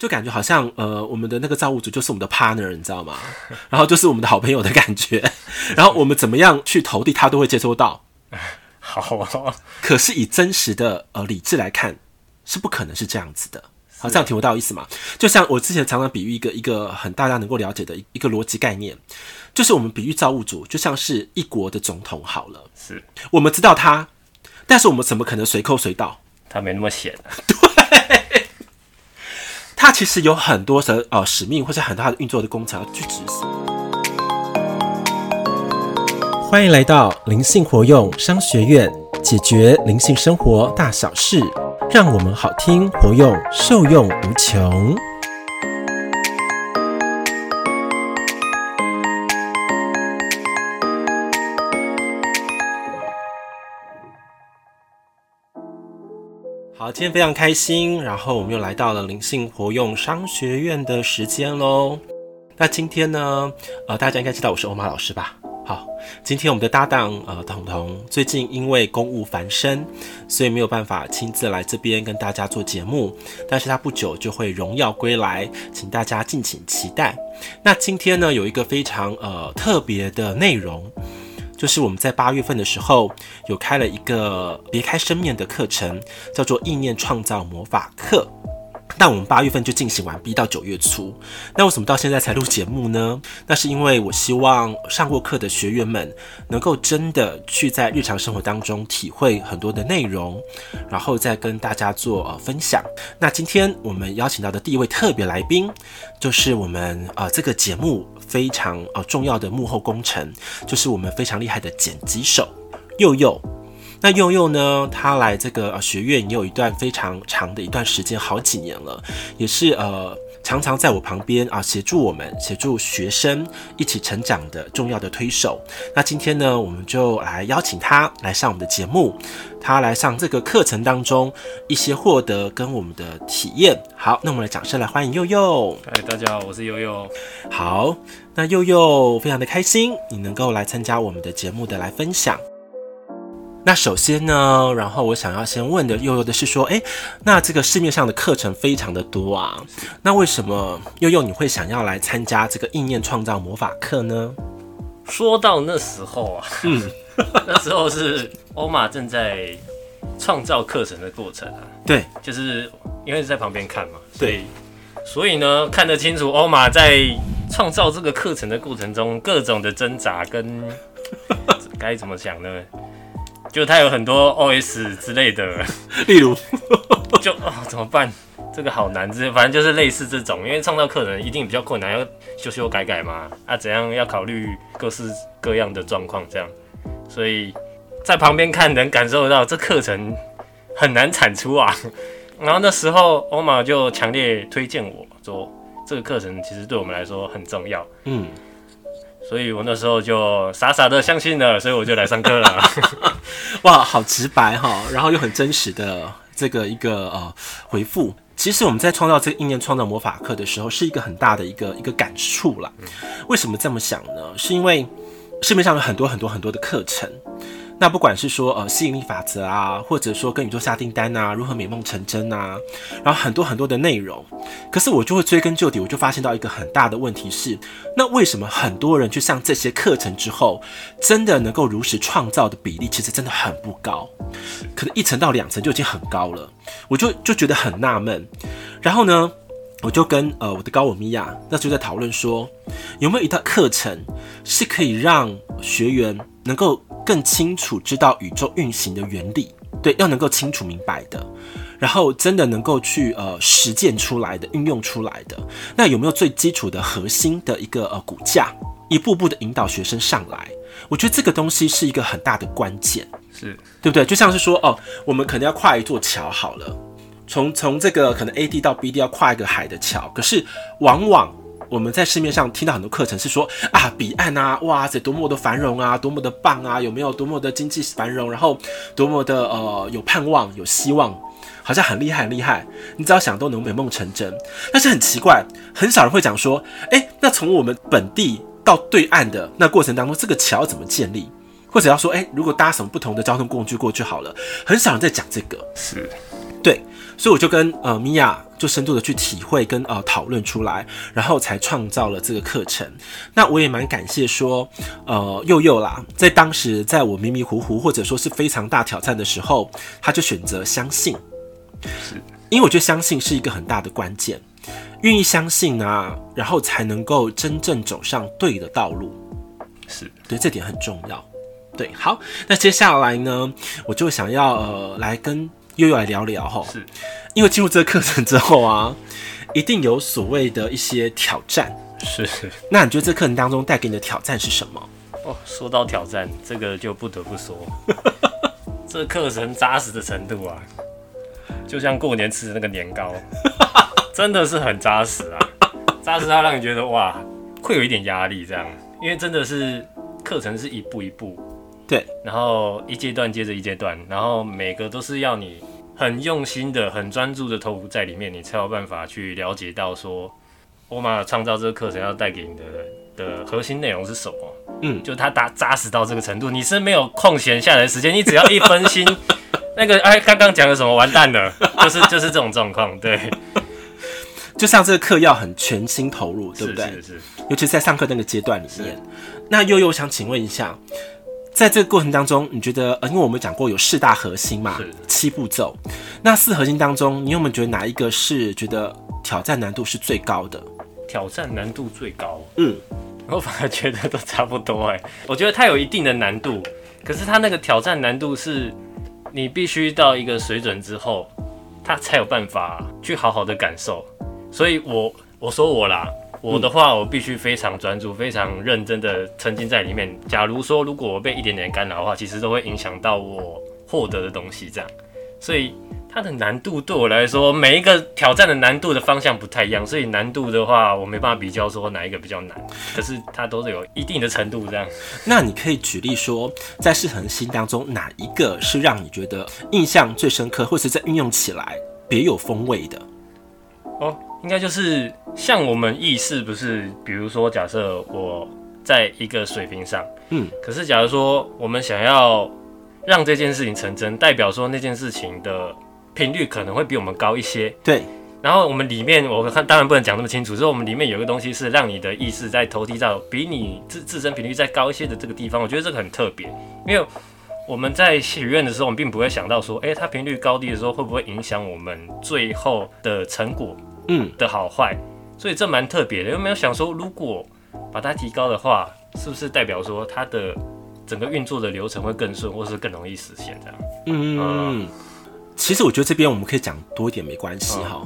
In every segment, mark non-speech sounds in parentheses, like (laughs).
就感觉好像呃，我们的那个造物主就是我们的 partner，你知道吗？然后就是我们的好朋友的感觉。然后我们怎么样去投递，他都会接收到。(laughs) 好啊。可是以真实的呃理智来看，是不可能是这样子的。好，这样听不到意思嘛？就像我之前常常比喻一个一个很大家能够了解的一个逻辑概念，就是我们比喻造物主就像是一国的总统好了。是我们知道他，但是我们怎么可能随扣随到？他没那么闲。(laughs) 对。它其实有很多的呃使命，或者很大的运作的工程要去执行。欢迎来到灵性活用商学院，解决灵性生活大小事，让我们好听活用，受用无穷。今天非常开心，然后我们又来到了灵性活用商学院的时间喽。那今天呢，呃，大家应该知道我是欧玛老师吧？好，今天我们的搭档呃，彤彤最近因为公务繁身，所以没有办法亲自来这边跟大家做节目，但是他不久就会荣耀归来，请大家敬请期待。那今天呢，有一个非常呃特别的内容。就是我们在八月份的时候有开了一个别开生面的课程，叫做意念创造魔法课。那我们八月份就进行完毕到九月初。那为什么到现在才录节目呢？那是因为我希望上过课的学员们能够真的去在日常生活当中体会很多的内容，然后再跟大家做呃分享。那今天我们邀请到的第一位特别来宾，就是我们呃这个节目。非常呃重要的幕后工程，就是我们非常厉害的剪辑手佑佑。那佑佑呢，他来这个呃学院也有一段非常长的一段时间，好几年了，也是呃。常常在我旁边啊，协助我们、协助学生一起成长的重要的推手。那今天呢，我们就来邀请他来上我们的节目，他来上这个课程当中一些获得跟我们的体验。好，那我们来掌声来欢迎佑佑。嗨，大家好，我是佑佑。好，那佑佑非常的开心，你能够来参加我们的节目的来分享。那首先呢，然后我想要先问的悠悠的是说，诶，那这个市面上的课程非常的多啊，那为什么悠悠你会想要来参加这个意念创造魔法课呢？说到那时候啊，嗯，(laughs) 那时候是欧玛正在创造课程的过程啊，对，就是因为在旁边看嘛，对，所以呢看得清楚欧玛在创造这个课程的过程中各种的挣扎跟 (laughs) 该怎么讲呢？就它有很多 OS 之类的，(laughs) 例如 (laughs) 就啊、哦、怎么办？这个好难，这反正就是类似这种，因为创造课程一定比较困难，要修修改改嘛。啊，怎样要考虑各式各样的状况，这样，所以在旁边看能感受到这课程很难产出啊。(laughs) 然后那时候欧玛就强烈推荐我说，这个课程其实对我们来说很重要。嗯。所以我那时候就傻傻的相信了，所以我就来上课了。(laughs) 哇，好直白哈，然后又很真实的这个一个呃回复。其实我们在创造这个意念创造魔法课的时候，是一个很大的一个一个感触啦。为什么这么想呢？是因为市面上有很多很多很多的课程。那不管是说呃吸引力法则啊，或者说跟宇宙下订单啊，如何美梦成真啊，然后很多很多的内容，可是我就会追根究底，我就发现到一个很大的问题是，那为什么很多人去上这些课程之后，真的能够如实创造的比例其实真的很不高，可能一层到两层就已经很高了，我就就觉得很纳闷，然后呢，我就跟呃我的高我米娅那就在讨论说，有没有一套课程是可以让学员能够更清楚知道宇宙运行的原理，对，要能够清楚明白的，然后真的能够去呃实践出来的、运用出来的，那有没有最基础的核心的一个呃骨架，一步步的引导学生上来？我觉得这个东西是一个很大的关键，是对不对？就像是说哦，我们可能要跨一座桥好了。从从这个可能 A 地到 B 地要跨一个海的桥，可是往往我们在市面上听到很多课程是说啊，彼岸啊，哇塞，多么的繁荣啊，多么的棒啊，有没有多么的经济繁荣，然后多么的呃有盼望有希望，好像很厉害很厉害，你只要想都能美梦成真。但是很奇怪，很少人会讲说，诶，那从我们本地到对岸的那过程当中，这个桥怎么建立，或者要说，诶，如果搭什么不同的交通工具过去好了，很少人在讲这个，是，对。所以我就跟呃米娅就深度的去体会跟呃讨论出来，然后才创造了这个课程。那我也蛮感谢说，呃，佑佑啦，在当时在我迷迷糊糊或者说是非常大挑战的时候，他就选择相信，是因为我觉得相信是一个很大的关键，愿意相信啊，然后才能够真正走上对的道路。是对，这点很重要。对，好，那接下来呢，我就想要呃来跟祐祐来聊聊哈，是，因为进入这个课程之后啊，一定有所谓的一些挑战，是。那你觉得这课程当中带给你的挑战是什么？哦，说到挑战，这个就不得不说，(laughs) 这课程扎实的程度啊，就像过年吃的那个年糕，(laughs) 真的是很扎实啊，扎实到让你觉得哇，会有一点压力这样，因为真的是课程是一步一步。对，然后一阶段接着一阶段，然后每个都是要你很用心的、很专注的投入在里面，你才有办法去了解到说，欧玛创造这个课程要带给你的的核心内容是什么。嗯，就他打扎实到这个程度，你是没有空闲下来的时间，你只要一分心，(laughs) 那个哎，刚刚讲的什么完蛋了，就是就是这种状况。对，(laughs) 就像这个课要很全心投入，对不对？是是是，尤其是在上课那个阶段里面。那悠悠想请问一下。在这个过程当中，你觉得，呃，因为我们讲过有四大核心嘛，七步骤。那四核心当中，你有没有觉得哪一个是觉得挑战难度是最高的？挑战难度最高，嗯，我反而觉得都差不多哎。我觉得它有一定的难度，可是它那个挑战难度是，你必须到一个水准之后，它才有办法去好好的感受。所以我我说我啦。我的话，我必须非常专注、非常认真的沉浸在里面。假如说，如果我被一点点干扰的话，其实都会影响到我获得的东西。这样，所以它的难度对我来说，每一个挑战的难度的方向不太一样。所以难度的话，我没办法比较说哪一个比较难。可是它都是有一定的程度这样。那你可以举例说，在四恒心当中，哪一个是让你觉得印象最深刻，或是在运用起来别有风味的？哦。应该就是像我们意识不是，比如说假设我在一个水平上，嗯，可是假如说我们想要让这件事情成真，代表说那件事情的频率可能会比我们高一些，对。然后我们里面我看当然不能讲那么清楚，所以我们里面有一个东西是让你的意识在投递到比你自自身频率再高一些的这个地方，我觉得这个很特别，因为我们在许愿的时候，我们并不会想到说，诶，它频率高低的时候会不会影响我们最后的成果。嗯的好坏，所以这蛮特别的。有没有想说，如果把它提高的话，是不是代表说它的整个运作的流程会更顺，或是更容易实现这样？嗯嗯。其实我觉得这边我们可以讲多一点没关系哈。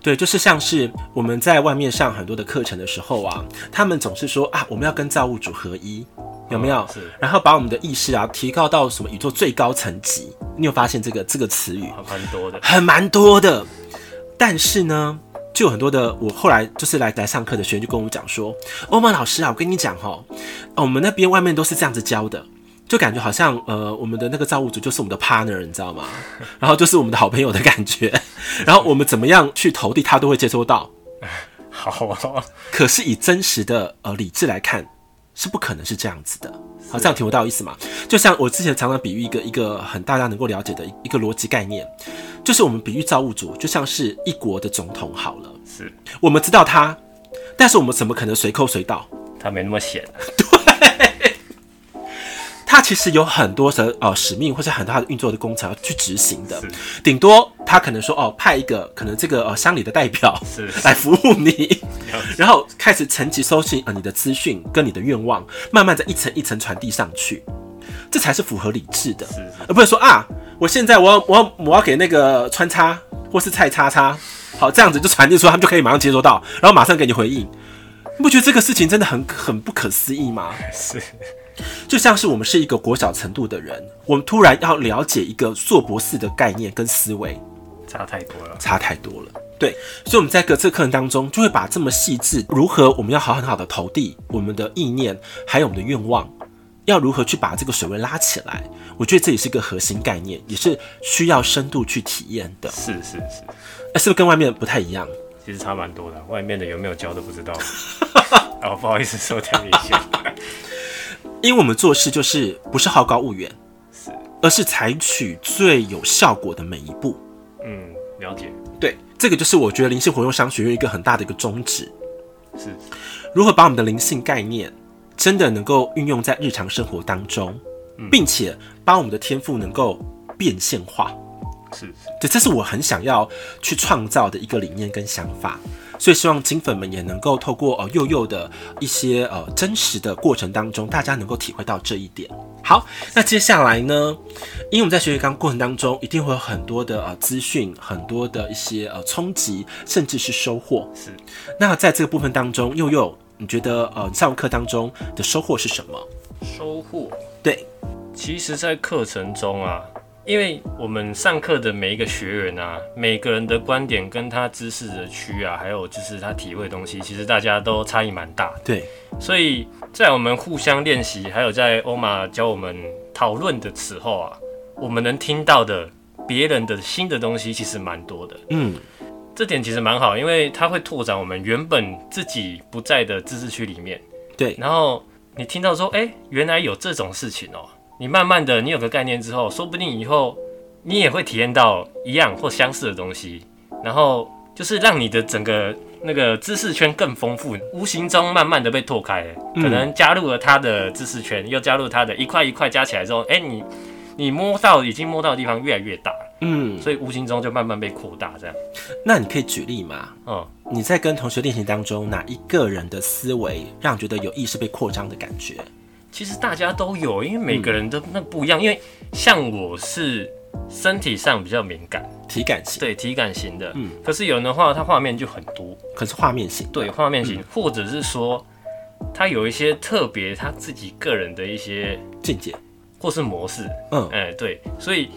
对，就是像是我们在外面上很多的课程的时候啊，他们总是说啊，我们要跟造物主合一，有没有？是。然后把我们的意识啊提高到什么宇宙最高层级？你有发现这个这个词语？蛮多的，很蛮多的。但是呢？就有很多的，我后来就是来来上课的学员就跟我们讲说，欧曼老师啊，我跟你讲哈，我们那边外面都是这样子教的，就感觉好像呃，我们的那个造物主就是我们的 partner，你知道吗？(laughs) 然后就是我们的好朋友的感觉，(laughs) 然后我们怎么样去投递，他都会接收到。好啊，可是以真实的呃理智来看，是不可能是这样子的。好，这样听不到意思吗？就像我之前常常比喻一个一个很大家能够了解的一个逻辑概念。就是我们比喻造物主，就像是一国的总统好了。是，我们知道他，但是我们怎么可能随扣随到？他没那么闲。对，(laughs) 他其实有很多的呃使命，或者很多他的运作的工程要去执行的。顶多他可能说哦，派一个可能这个呃乡里的代表是 (laughs) 来服务你，然后开始层级搜集呃你的资讯跟你的愿望，慢慢的一层一层传递上去，这才是符合理智的，而不是说啊。我现在我要我要我要给那个穿插或是菜叉叉，好，这样子就传递出，他们就可以马上接收到，然后马上给你回应。你不觉得这个事情真的很很不可思议吗？(laughs) 是，就像是我们是一个国小程度的人，我们突然要了解一个硕博士的概念跟思维，差太多了，差太多了。对，所以我们在各这课程当中就会把这么细致，如何我们要好很好的投递我们的意念，还有我们的愿望。要如何去把这个水位拉起来？我觉得这也是一个核心概念，也是需要深度去体验的。是是是，哎，是不是跟外面不太一样？其实差蛮多的，外面的有没有教都不知道。(laughs) 哦，不好意思说太明显。(laughs) 因为我们做事就是不是好高骛远，是，而是采取最有效果的每一步。嗯，了解。对，这个就是我觉得灵性活用商学院一个很大的一个宗旨，是如何把我们的灵性概念真的能够运用在日常生活当中，并且把我们的天赋能够变现化。是，是，对，这是我很想要去创造的一个理念跟想法，所以希望金粉们也能够透过呃佑佑的一些呃真实的过程当中，大家能够体会到这一点。好，那接下来呢，因为我们在学习刚过程当中，一定会有很多的呃资讯，很多的一些呃冲击，甚至是收获。是，那在这个部分当中，佑佑，你觉得呃上课当中的收获是什么？收获？对，其实，在课程中啊。因为我们上课的每一个学员啊，每个人的观点跟他知识的区啊，还有就是他体会的东西，其实大家都差异蛮大。对，所以在我们互相练习，还有在欧玛教我们讨论的时候啊，我们能听到的别人的新的东西其实蛮多的。嗯，这点其实蛮好，因为它会拓展我们原本自己不在的知识区里面。对，然后你听到说，哎，原来有这种事情哦。你慢慢的，你有个概念之后，说不定以后你也会体验到一样或相似的东西，然后就是让你的整个那个知识圈更丰富，无形中慢慢的被拓开，可能加入了他的知识圈，又加入他的一块一块加起来之后，哎，你你摸到已经摸到的地方越来越大，嗯，所以无形中就慢慢被扩大，这样。那你可以举例吗？嗯，你在跟同学练习当中，哪一个人的思维让你觉得有意识被扩张的感觉？其实大家都有，因为每个人都那不一样。嗯、因为像我是身体上比较敏感，体感型，对，体感型的。嗯。可是有人的话，他画面就很多。可是画面型。对，画面型，嗯、或者是说他有一些特别他自己个人的一些见解，或是模式。嗯。哎、欸，对，所以。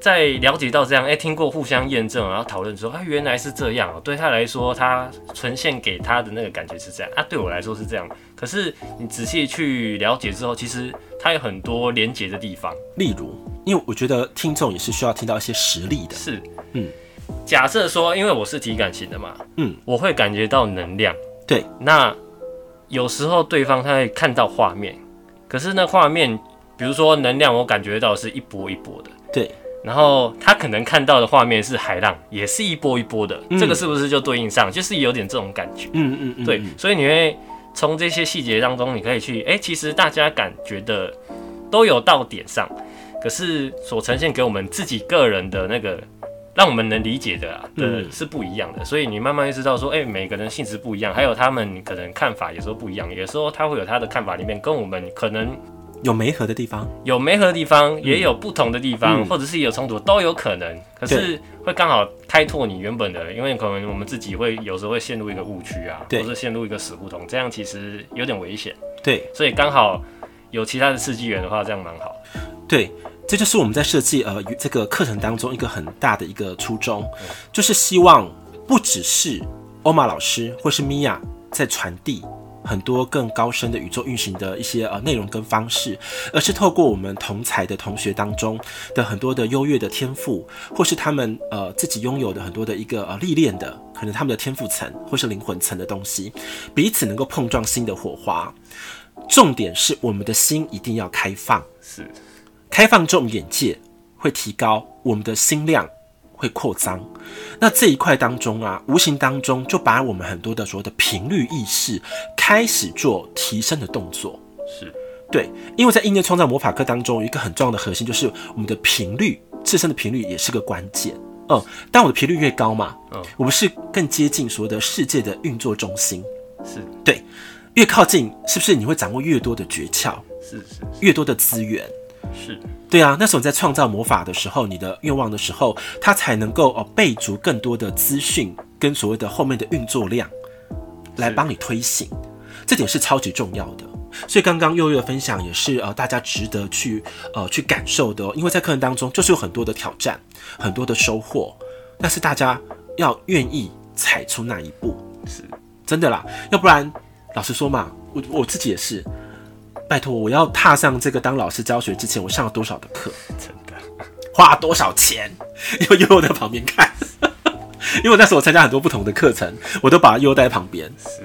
在了解到这样，哎、欸，听过互相验证，然后讨论说，啊，原来是这样。对他来说，他呈现给他的那个感觉是这样。啊，对我来说是这样。可是你仔细去了解之后，其实它有很多连结的地方。例如，因为我觉得听众也是需要听到一些实例的。是，嗯。假设说，因为我是体感型的嘛，嗯，我会感觉到能量。对。那有时候对方他会看到画面，可是那画面，比如说能量，我感觉到是一波一波的。对。然后他可能看到的画面是海浪，也是一波一波的，嗯、这个是不是就对应上？就是有点这种感觉。嗯嗯嗯，对，所以你会从这些细节当中，你可以去，哎，其实大家感觉的都有到点上，可是所呈现给我们自己个人的那个，让我们能理解的啊，的是不一样的。所以你慢慢会知道说，哎，每个人性质不一样，还有他们可能看法有时候不一样，有时候他会有他的看法里面跟我们可能。有没合的地方，有没合的地方，也有不同的地方，嗯、或者是有冲突，都有可能。可是会刚好开拓你原本的，因为可能我们自己会有时候会陷入一个误区啊，或者陷入一个死胡同，这样其实有点危险。对，所以刚好有其他的刺激源的话，这样蛮好。对，这就是我们在设计呃这个课程当中一个很大的一个初衷，嗯、就是希望不只是欧玛老师或是米娅在传递。很多更高深的宇宙运行的一些呃内容跟方式，而是透过我们同才的同学当中的很多的优越的天赋，或是他们呃自己拥有的很多的一个呃历练的，可能他们的天赋层或是灵魂层的东西，彼此能够碰撞新的火花。重点是我们的心一定要开放，是开放这种眼界会提高我们的心量。会扩张，那这一块当中啊，无形当中就把我们很多的所谓的频率意识开始做提升的动作，是。对，因为在意念创造魔法课当中，有一个很重要的核心就是我们的频率，自身的频率也是个关键。嗯，当我的频率越高嘛，嗯，我们是更接近所谓的世界的运作中心，是。对，越靠近，是不是你会掌握越多的诀窍？是是，是，越多的资源，是。对啊，那时候你在创造魔法的时候，你的愿望的时候，它才能够哦备足更多的资讯跟所谓的后面的运作量，来帮你推行，这点是超级重要的。所以刚刚悠悠的分享也是呃大家值得去呃去感受的哦，因为在课程当中就是有很多的挑战，很多的收获，但是大家要愿意踩出那一步，是真的啦，要不然老实说嘛，我我自己也是。拜托，我要踏上这个当老师教学之前，我上了多少的课？真的，花多少钱？(laughs) 因为悠悠在旁边看，(laughs) 因为那时候我参加很多不同的课程，我都把悠悠带在旁边。是，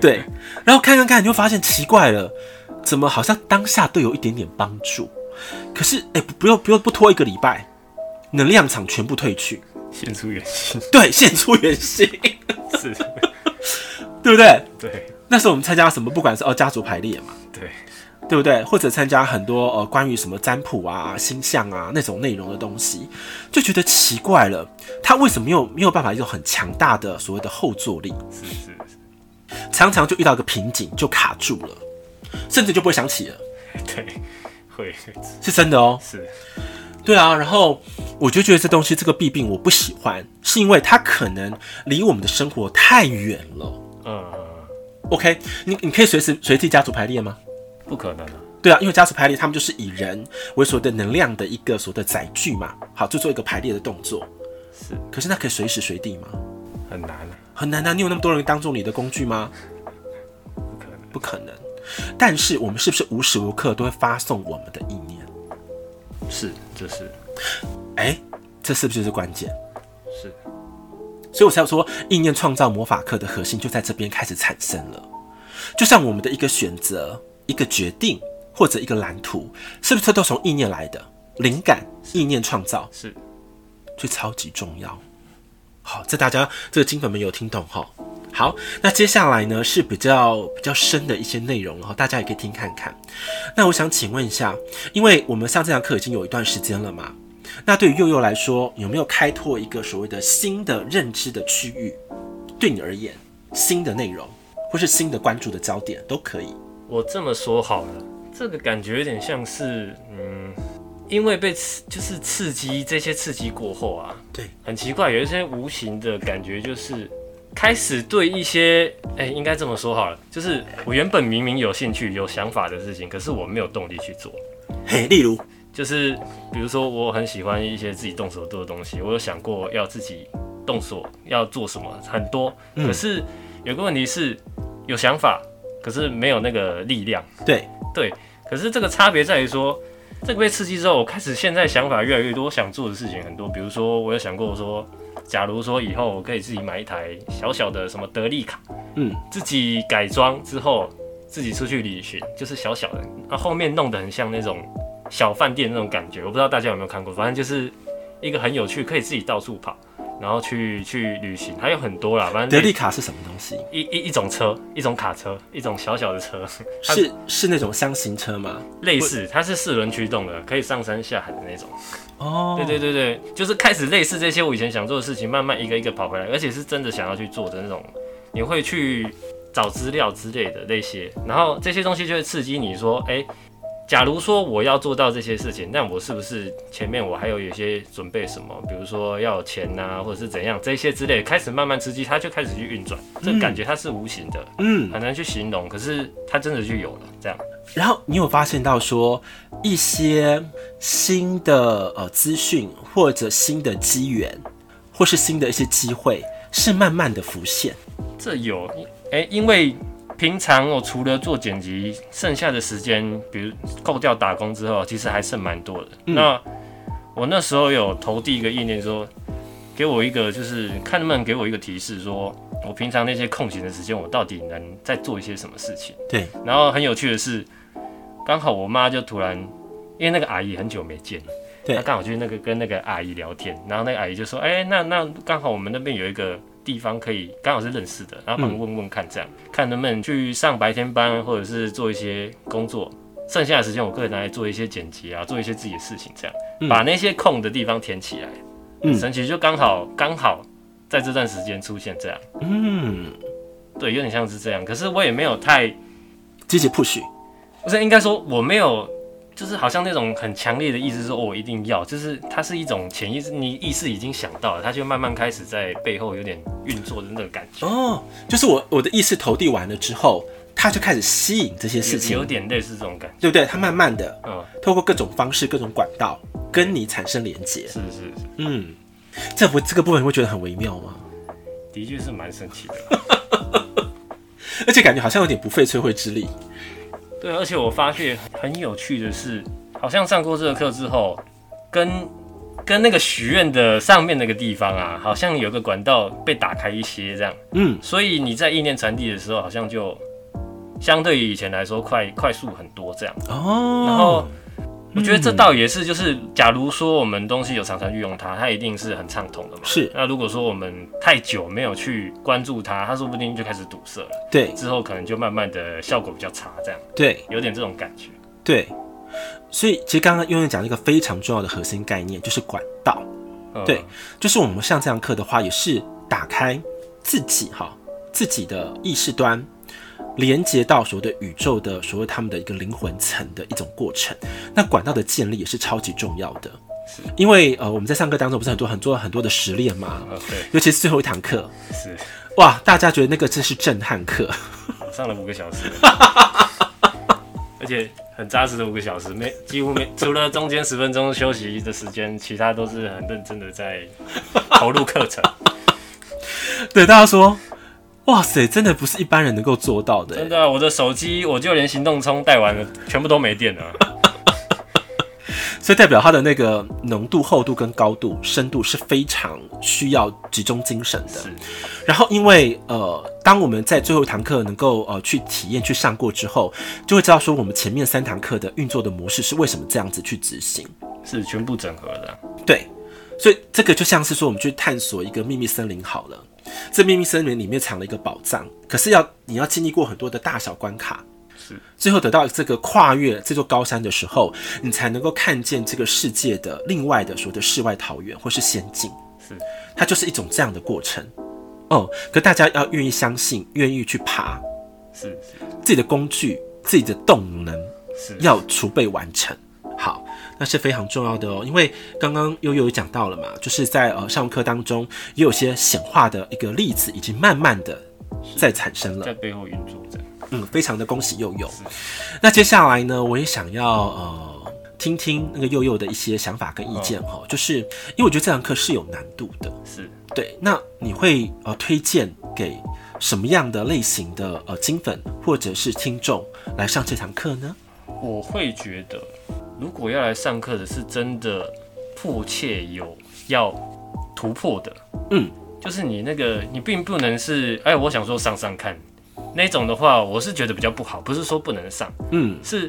对，然后看看看，你就发现奇怪了，怎么好像当下都有一点点帮助，可是哎，不用不用不拖一个礼拜，能量场全部退去。现出原形，对，现出原形，(laughs) 是，(laughs) 对不对？对，那时候我们参加什么，不管是哦家族排列嘛，对，对不对？或者参加很多呃关于什么占卜啊、星象啊那种内容的东西，就觉得奇怪了，他为什么没有没有办法一种很强大的所谓的后坐力？是是是，常常就遇到一个瓶颈就卡住了，甚至就不会想起了。(laughs) 对，会是真的哦。是。对啊，然后我就觉得这东西这个弊病我不喜欢，是因为它可能离我们的生活太远了。嗯，OK，你你可以随时随地家族排列吗？不可能啊。对啊，因为家族排列他们就是以人为所谓的能量的一个所谓的载具嘛，好，就做一个排列的动作。是，可是那可以随时随地吗？很难啊，很难啊！你有那么多人当做你的工具吗？不可能，不可能。但是我们是不是无时无刻都会发送我们的意念？是，这是，哎、欸，这是不是就是关键？是，所以我才要说，意念创造魔法课的核心就在这边开始产生了。就像我们的一个选择、一个决定或者一个蓝图，是不是都从意念来的？灵感、意念创造是，最超级重要。好，这大家这个金粉们有听懂哈？好，那接下来呢是比较比较深的一些内容，然后大家也可以听看看。那我想请问一下，因为我们上这堂课已经有一段时间了嘛，那对于佑佑来说，有没有开拓一个所谓的新的认知的区域？对你而言，新的内容或是新的关注的焦点都可以。我这么说好了，这个感觉有点像是，嗯，因为被刺，就是刺激这些刺激过后啊，对，很奇怪，有一些无形的感觉就是。开始对一些，哎、欸，应该这么说好了，就是我原本明明有兴趣、有想法的事情，可是我没有动力去做。嘿，例如，就是比如说，我很喜欢一些自己动手做的东西，我有想过要自己动手要做什么，很多。可是有个问题是，有想法，可是没有那个力量。对对，可是这个差别在于说，这个被刺激之后，我开始现在想法越来越多，想做的事情很多。比如说，我有想过说。假如说以后我可以自己买一台小小的什么德利卡，嗯，自己改装之后自己出去旅行，就是小小的，那后面弄得很像那种小饭店那种感觉，我不知道大家有没有看过，反正就是一个很有趣，可以自己到处跑。然后去去旅行，还有很多啦。反正德利卡是什么东西？一一一种车，一种卡车，一种小小的车。是是那种箱型车吗？类似，它是四轮驱动的，可以上山下海的那种。哦，对对对对，就是开始类似这些我以前想做的事情，慢慢一个一个跑回来，而且是真的想要去做的那种。你会去找资料之类的那些，然后这些东西就会刺激你说，哎。假如说我要做到这些事情，那我是不是前面我还有有些准备什么？比如说要有钱呐、啊，或者是怎样这些之类，开始慢慢刺激，它就开始去运转。这、感觉它是无形的，嗯，很难去形容。可是它真的就有了这样。然后你有发现到说一些新的呃资讯，或者新的机缘，或是新的一些机会，是慢慢的浮现。这有，哎、欸，因为。平常我除了做剪辑，剩下的时间，比如扣掉打工之后，其实还剩蛮多的。嗯、那我那时候有投递一个意念说，说给我一个，就是看能不能给我一个提示，说我平常那些空闲的时间，我到底能再做一些什么事情？对。然后很有趣的是，刚好我妈就突然，因为那个阿姨很久没见，对，她刚好去那个跟那个阿姨聊天，然后那个阿姨就说，哎、欸，那那刚好我们那边有一个。地方可以刚好是认识的，然后帮你问问看，这样、嗯、看能不能去上白天班，或者是做一些工作。剩下的时间我可以拿来做一些剪辑啊，做一些自己的事情，这样、嗯、把那些空的地方填起来。嗯，神奇就刚好刚好在这段时间出现这样。嗯，对，有点像是这样。可是我也没有太积极 push，不是应该说我没有。就是好像那种很强烈的意思，说我一定要，就是它是一种潜意识，你意识已经想到了，它就慢慢开始在背后有点运作的那个感觉。哦，就是我我的意识投递完了之后，它就开始吸引这些事情，有，有点类似这种感觉，对不对？它慢慢的，嗯，透过各种方式、各种管道跟你产生连接。是是是，嗯，这不这个部分你会觉得很微妙吗？的确是蛮神奇的，(laughs) 而且感觉好像有点不费吹灰之力。对，而且我发现很有趣的是，好像上过这个课之后，跟跟那个许愿的上面那个地方啊，好像有个管道被打开一些这样。嗯，所以你在意念传递的时候，好像就相对于以前来说快快速很多这样。哦，然后我觉得这倒也是，就是假如说我们东西有常常运用它，它一定是很畅通的嘛。是。那如果说我们太久没有去关注它，它说不定就开始堵塞了。对。之后可能就慢慢的效果比较差，这样。对。有点这种感觉。对。所以其实刚刚悠悠讲了一个非常重要的核心概念，就是管道。嗯、对。就是我们上这堂课的话，也是打开自己哈自己的意识端。连接到所谓的宇宙的所谓他们的一个灵魂层的一种过程，那管道的建立也是超级重要的。是，因为呃我们在上课当中不是很多很多很多的实练嘛，对，尤其是最后一堂课，是，哇，大家觉得那个真是震撼课，上了五个小时，而且很扎实的五个小时，没几乎没除了中间十分钟休息的时间，其他都是很认真的在投入课程。(laughs) 对，大家说。哇塞，真的不是一般人能够做到的。真的、啊，我的手机我就连行动充带完了，全部都没电了。(laughs) 所以代表它的那个浓度、厚度跟高度、深度是非常需要集中精神的。然后因为呃，当我们在最后一堂课能够呃去体验、去上过之后，就会知道说我们前面三堂课的运作的模式是为什么这样子去执行，是全部整合的。对。所以这个就像是说我们去探索一个秘密森林好了。这秘密森林里面藏了一个宝藏，可是要你要经历过很多的大小关卡，是最后得到这个跨越这座高山的时候，你才能够看见这个世界的另外的所谓的世外桃源或是仙境，是它就是一种这样的过程哦。可大家要愿意相信，愿意去爬，是是自己的工具，自己的动能是要储备完成。好。那是非常重要的哦，因为刚刚悠悠也讲到了嘛，就是在呃上课当中也有些显化的一个例子，已经慢慢的在产生了，在背后运作着。嗯，非常的恭喜悠悠。那接下来呢，我也想要呃听听那个悠悠的一些想法跟意见哈，就是因为我觉得这堂课是有难度的，是对。那你会呃推荐给什么样的类型的呃金粉或者是听众来上这堂课呢？我会觉得。如果要来上课的是真的迫切有要突破的，嗯，就是你那个你并不能是哎，我想说上上看那种的话，我是觉得比较不好，不是说不能上，嗯，是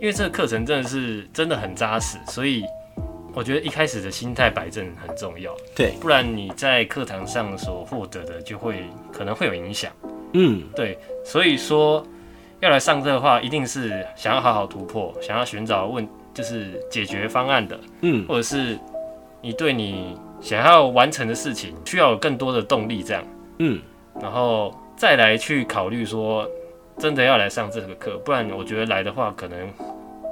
因为这个课程真的是真的很扎实，所以我觉得一开始的心态摆正很重要，对，不然你在课堂上所获得的就会可能会有影响，嗯，对，所以说要来上课的话，一定是想要好好突破，想要寻找问。就是解决方案的，嗯，或者是你对你想要完成的事情需要有更多的动力，这样，嗯，然后再来去考虑说，真的要来上这个课，不然我觉得来的话可能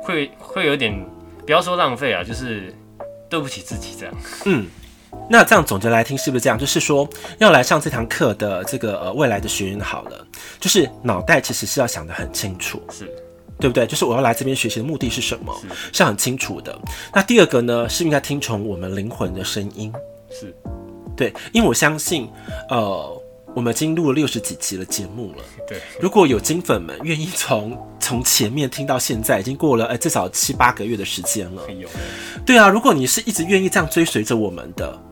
会会有点，不要说浪费啊，就是对不起自己这样，嗯，那这样总结来听是不是这样？就是说要来上这堂课的这个呃未来的学员好了，就是脑袋其实是要想得很清楚，是。对不对？就是我要来这边学习的目的是什么？是，是很清楚的。那第二个呢，是应该听从我们灵魂的声音。是，对，因为我相信，呃，我们已经录了六十几集的节目了。对，如果有金粉们愿意从从前面听到现在，已经过了哎至少七八个月的时间了。有。对啊，如果你是一直愿意这样追随着我们的。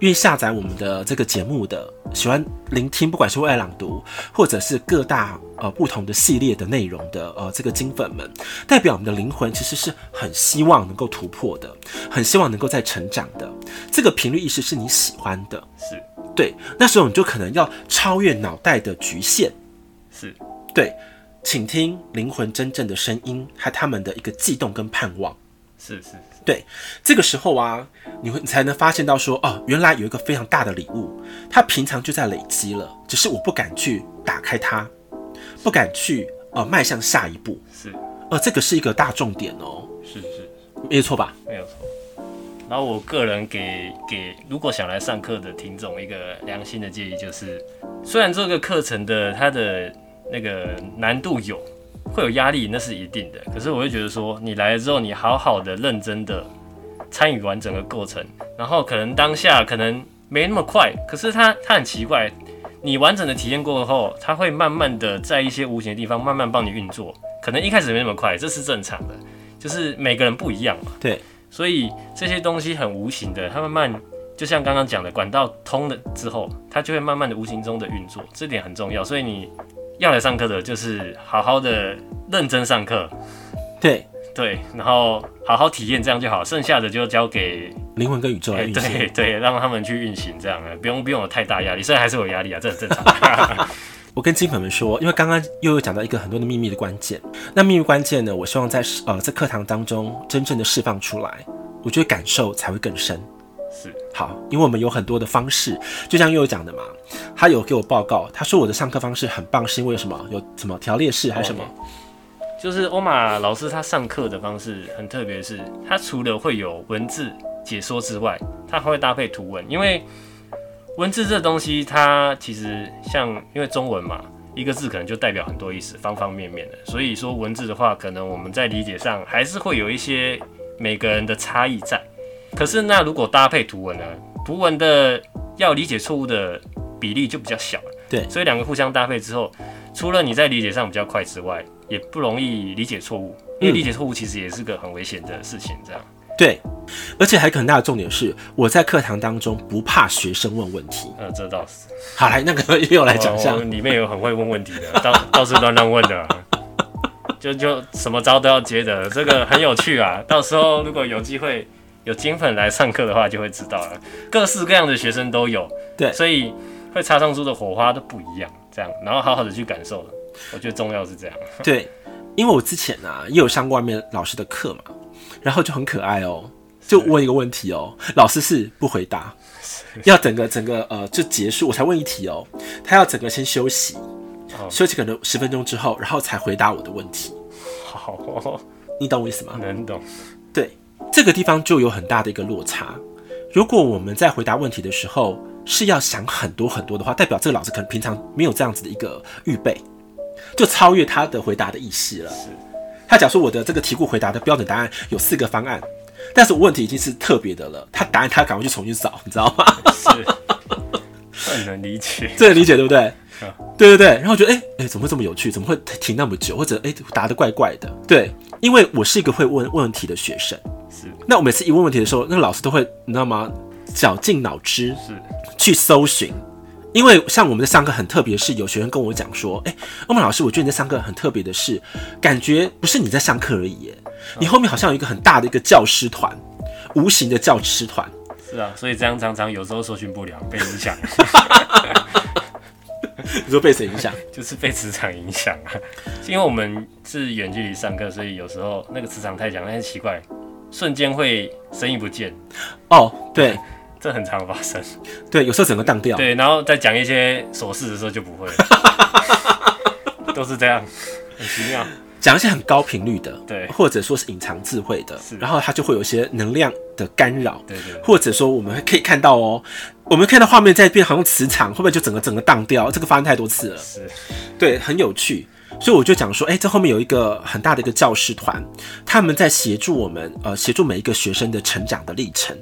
愿意下载我们的这个节目的，喜欢聆听，不管是为爱朗读，或者是各大呃不同的系列的内容的呃这个金粉们，代表我们的灵魂其实是很希望能够突破的，很希望能够再成长的。这个频率意识是你喜欢的，是对。那时候你就可能要超越脑袋的局限，是对，倾听灵魂真正的声音，和他们的一个悸动跟盼望，是是。对，这个时候啊，你会你才能发现到说，哦，原来有一个非常大的礼物，它平常就在累积了，只是我不敢去打开它，不敢去呃迈向下一步。是，呃，这个是一个大重点哦。是是，没有错吧？没有错。然后我个人给给如果想来上课的听众一个良心的建议，就是虽然这个课程的它的那个难度有。会有压力，那是一定的。可是我会觉得说，你来了之后，你好好的、认真的参与完整个过程，然后可能当下可能没那么快，可是它它很奇怪，你完整的体验过后，它会慢慢的在一些无形的地方慢慢帮你运作。可能一开始没那么快，这是正常的，就是每个人不一样嘛。对，所以这些东西很无形的，它慢慢就像刚刚讲的，管道通了之后，它就会慢慢的无形中的运作，这点很重要。所以你。要来上课的，就是好好的认真上课。对对，然后好好体验这样就好，剩下的就交给灵魂跟宇宙来运行。对对，让他们去运行这样的，不用不用有太大压力，虽然还是有压力啊，这很正常。(laughs) (laughs) 我跟金粉们说，因为刚刚又有讲到一个很多的秘密的关键，那秘密关键呢，我希望在呃在课堂当中真正的释放出来，我觉得感受才会更深。好，因为我们有很多的方式，就像又有讲的嘛，他有给我报告，他说我的上课方式很棒，是因为什么？有什么条列式还是什么？就是欧玛老师他上课的方式很特别，是他除了会有文字解说之外，他还会搭配图文，因为。文字这东西，它其实像，因为中文嘛，一个字可能就代表很多意思，方方面面的。所以说文字的话，可能我们在理解上还是会有一些每个人的差异在。可是那如果搭配图文呢？图文的要理解错误的比例就比较小了。对，所以两个互相搭配之后，除了你在理解上比较快之外，也不容易理解错误，因为理解错误其实也是个很危险的事情，这样。对，而且还有很大的重点是，我在课堂当中不怕学生问问题。呃，这倒是。好，来那个又来讲一下，里面有很会问问题的，到到处乱乱问的，(laughs) 就就什么招都要接的，这个很有趣啊。到时候如果有机会有金粉来上课的话，就会知道了，各式各样的学生都有。对，所以会擦上出的火花都不一样，这样，然后好好的去感受，我觉得重要是这样。对，因为我之前啊也有上过外面老师的课嘛。然后就很可爱哦，就问一个问题哦，老师是不回答，要整个整个呃就结束，我才问一题哦，他要整个先休息，休息可能十分钟之后，然后才回答我的问题。好，你懂我意思吗？能懂。对，这个地方就有很大的一个落差。如果我们在回答问题的时候是要想很多很多的话，代表这个老师可能平常没有这样子的一个预备，就超越他的回答的意识了。是。他假说我的这个题库回答的标准答案有四个方案，但是我问题已经是特别的了，他答案他赶快去重新找，你知道吗？是，(laughs) 很能理解，这能理解对不对？对对对，然后我觉得哎哎，怎么会这么有趣？怎么会停那么久？或者哎答得怪怪的？对，因为我是一个会问问题的学生，是。那我每次一问问题的时候，那个老师都会你知道吗？绞尽脑汁是去搜寻。因为像我们在上课很特别，是有学生跟我讲说：“哎，欧曼老师，我觉得你在上课很特别的是，感觉不是你在上课而已耶，你后面好像有一个很大的一个教师团，无形的教师团。”是啊，所以这样常常有时候搜寻不了，被影响。你说被谁影响？(laughs) 就是被磁场影响啊。因为我们是远距离上课，所以有时候那个磁场太强，但是奇怪，瞬间会声音不见。哦，对。(laughs) 这很常发生，对，有时候整个荡掉，对，然后再讲一些琐事的时候就不会了，(laughs) 都是这样，很奇妙，讲一些很高频率的，对，或者说是隐藏智慧的，是，然后它就会有一些能量的干扰，对，对对，或者说我们可以看到哦，我们看到画面在变，好像磁场会不会就整个整个荡掉？这个发生太多次了，是，对，很有趣，所以我就讲说，哎，这后面有一个很大的一个教师团，他们在协助我们，呃，协助每一个学生的成长的历程。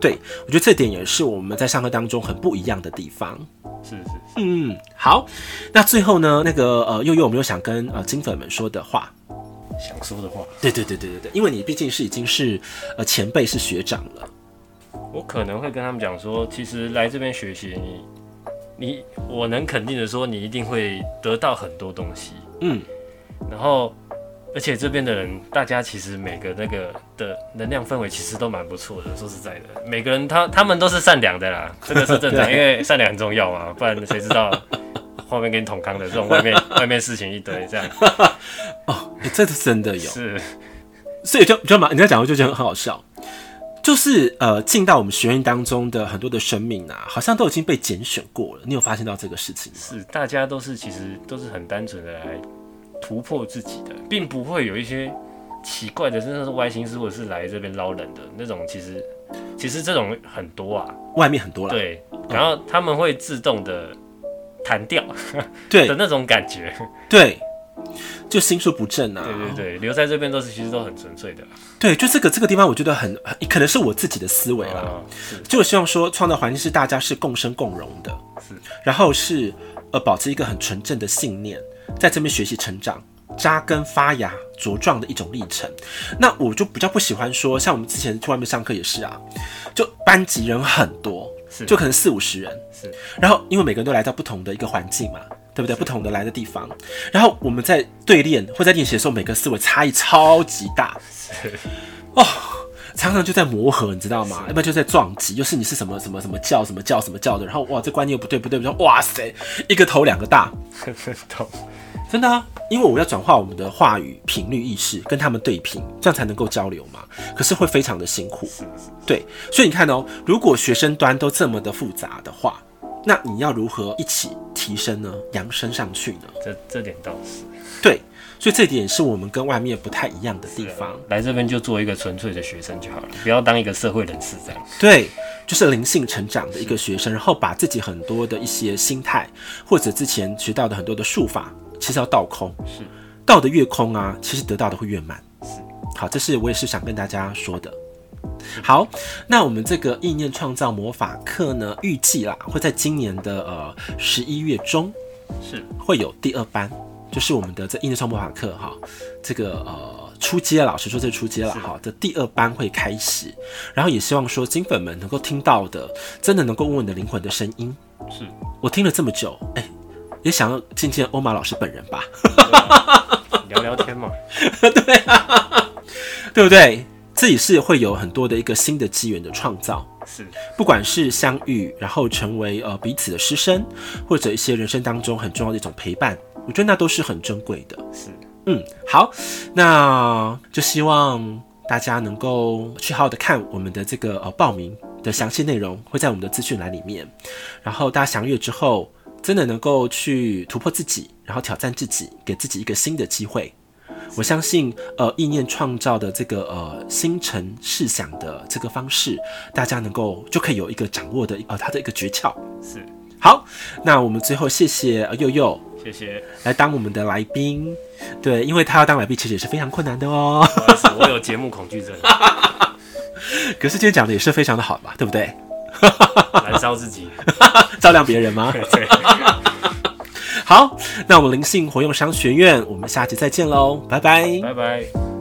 对，我觉得这点也是我们在上课当中很不一样的地方。是是是，嗯，好，那最后呢，那个呃，悠悠有没有想跟呃金粉们说的话？想说的话？对对对对对对，因为你毕竟是已经是呃前辈，是学长了。我可能会跟他们讲说，其实来这边学习，你你我能肯定的说，你一定会得到很多东西。嗯，然后。而且这边的人，大家其实每个那个的能量氛围其实都蛮不错的。说实在的，每个人他他们都是善良的啦，(laughs) 这个是正常，因为善良很重要嘛，不然谁知道后面给你捅康的这种外面 (laughs) 外面事情一堆这样。(laughs) 哦，欸、这是真的有。是，所以就就嘛，你在讲，我就觉得很好笑，就是呃，进到我们学院当中的很多的生命啊，好像都已经被拣选过了。你有发现到这个事情吗？是，大家都是其实都是很单纯的来。突破自己的，并不会有一些奇怪的，真的是歪心思，或者是来这边捞人的那种。其实，其实这种很多啊，外面很多了。对，然后他们会自动的弹掉，对 (laughs) 的那种感觉。对，就心术不正啊。对对对，留在这边都是其实都很纯粹的。对，就这个这个地方，我觉得很可能是我自己的思维啦。哦、就我希望说，创造环境是大家是共生共荣的，是，然后是呃保持一个很纯正的信念。在这边学习成长、扎根发芽、茁壮的一种历程。那我就比较不喜欢说，像我们之前去外面上课也是啊，就班级人很多，就可能四五十人，是。然后因为每个人都来到不同的一个环境嘛，对对不对？不同的来的地方，然后我们在对练或在练习的时候，每个思维差异超级大，哦，常常就在磨合，你知道吗？要不然就在撞击，就是你是什么什么什么教什么教什么教的，然后哇，这观念又不对不对不对，哇塞，一个头两个大，(laughs) 真的啊，因为我要转化我们的话语频率意识，跟他们对频，这样才能够交流嘛。可是会非常的辛苦，对，所以你看哦，如果学生端都这么的复杂的话。那你要如何一起提升呢？扬升上去呢？这这点倒是 (laughs) 对，所以这点是我们跟外面不太一样的地方。来这边就做一个纯粹的学生就好了，不要当一个社会人士这样。对，就是灵性成长的一个学生，然后把自己很多的一些心态或者之前学到的很多的术法，其实要倒空。是，倒得越空啊，其实得到的会越满。是，好，这是我也是想跟大家说的。好，那我们这个意念创造魔法课呢，预计啦会在今年的呃十一月中是会有第二班，就是我们的这意念创魔法课哈，这个呃初阶老师说这初阶了哈，这第二班会开始，然后也希望说金粉们能够听到的，真的能够问问你的灵魂的声音。是。我听了这么久，哎、欸，也想要见见欧玛老师本人吧，聊聊天嘛，(laughs) 对啊，对不对？自己是会有很多的一个新的机缘的创造，是不管是相遇，然后成为呃彼此的师生，或者一些人生当中很重要的一种陪伴，我觉得那都是很珍贵的。是，嗯，好，那就希望大家能够去好好的看我们的这个呃报名的详细内容，会在我们的资讯栏里面。然后大家详阅之后，真的能够去突破自己，然后挑战自己，给自己一个新的机会。我相信，呃，意念创造的这个呃心诚事想的这个方式，大家能够就可以有一个掌握的呃它的一个诀窍。是，好，那我们最后谢谢佑佑，谢谢来当我们的来宾。对，因为他要当来宾，其实也是非常困难的哦。不好意思，我有节目恐惧症。(laughs) 可是今天讲的也是非常的好吧，对不对？(laughs) 燃烧自己，照亮别人吗？对。好，那我们灵性活用商学院，我们下期再见喽，拜拜，拜拜。